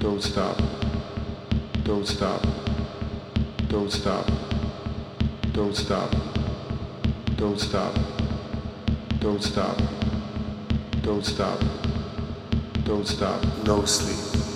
Don't stop. Don't stop. Don't stop. Don't stop. Don't stop. Don't stop. Don't stop. Don't stop. No sleep.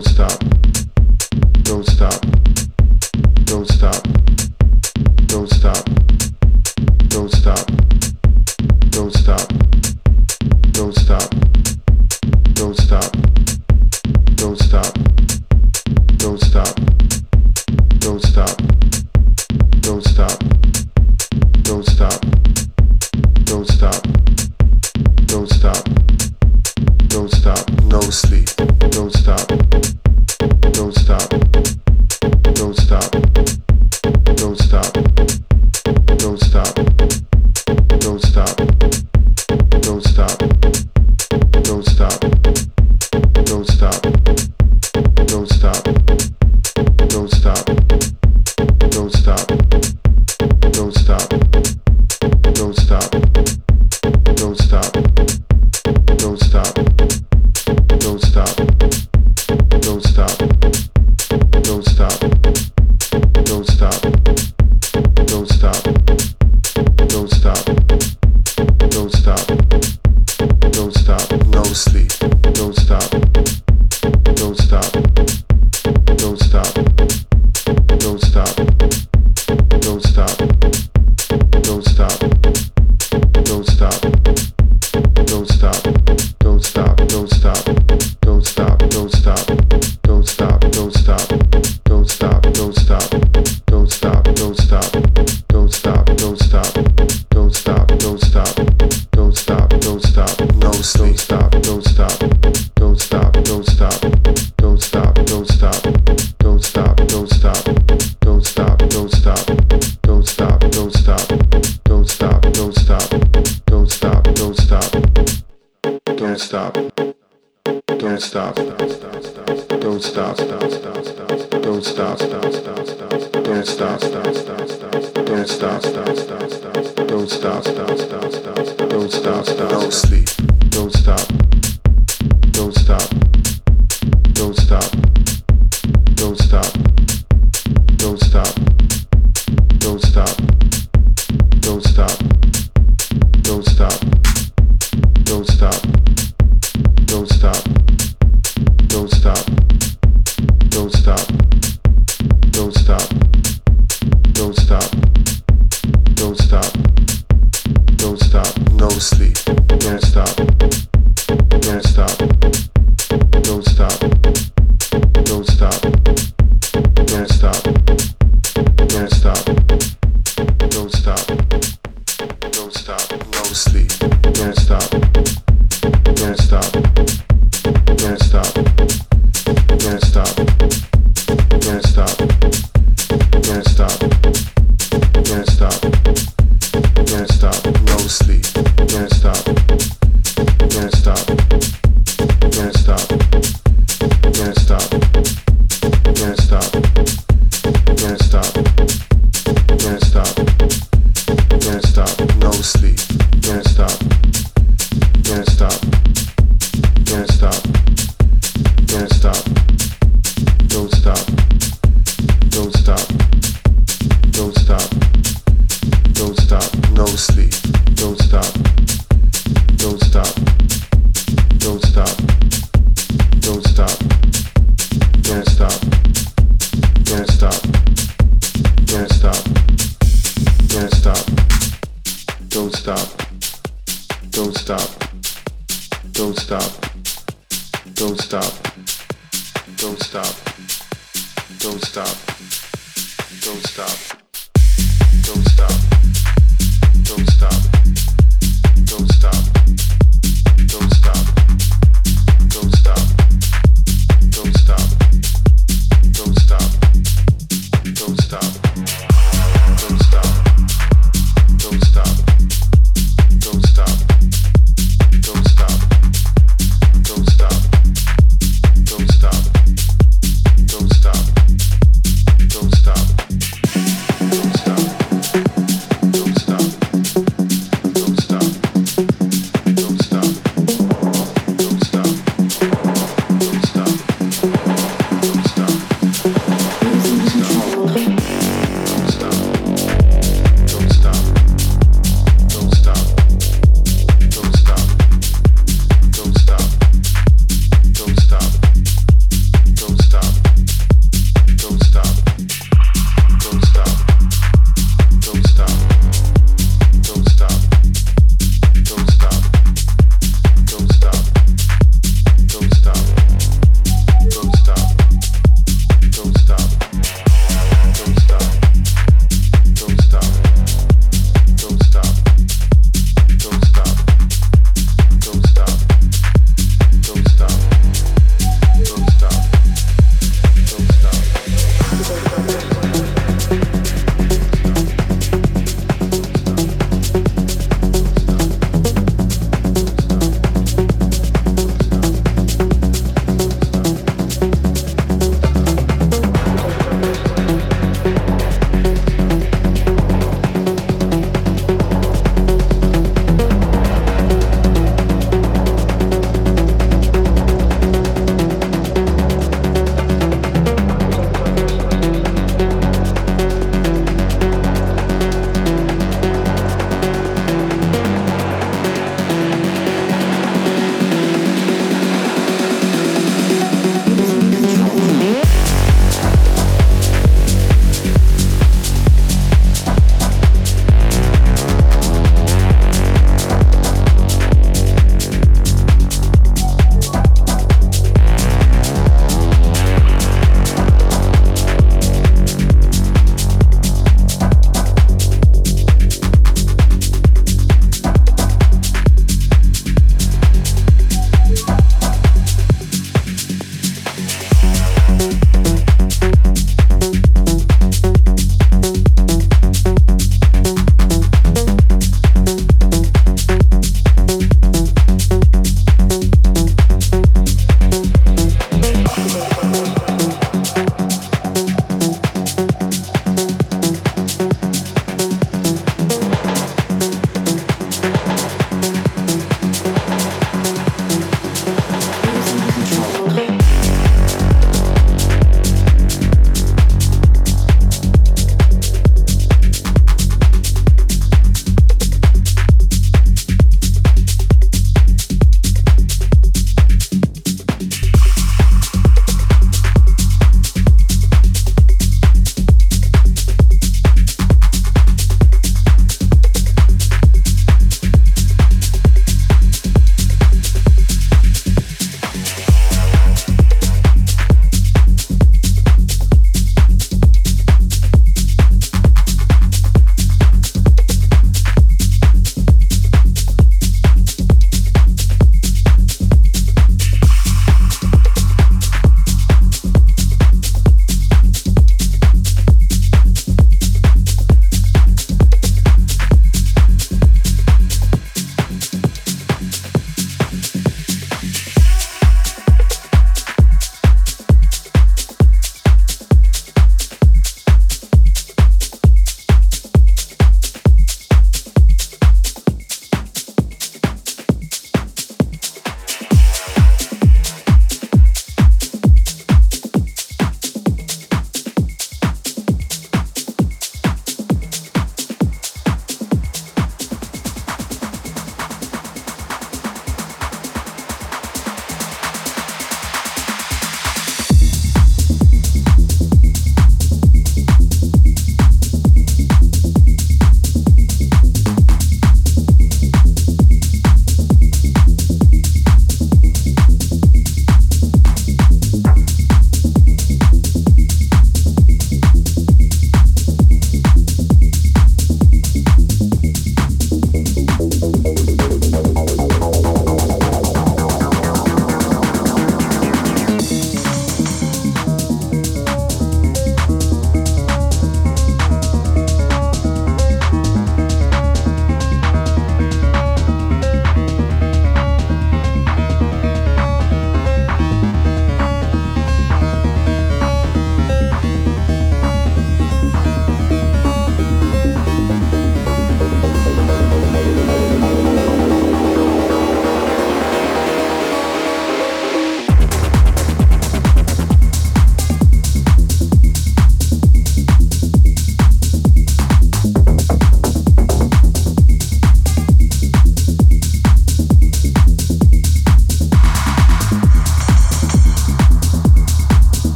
don't stop.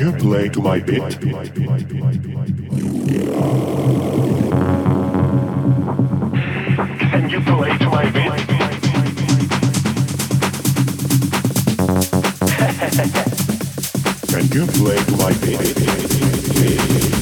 You play to my beat? Can you play to my beat? Can you play to my beat?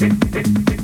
did, did, did, did.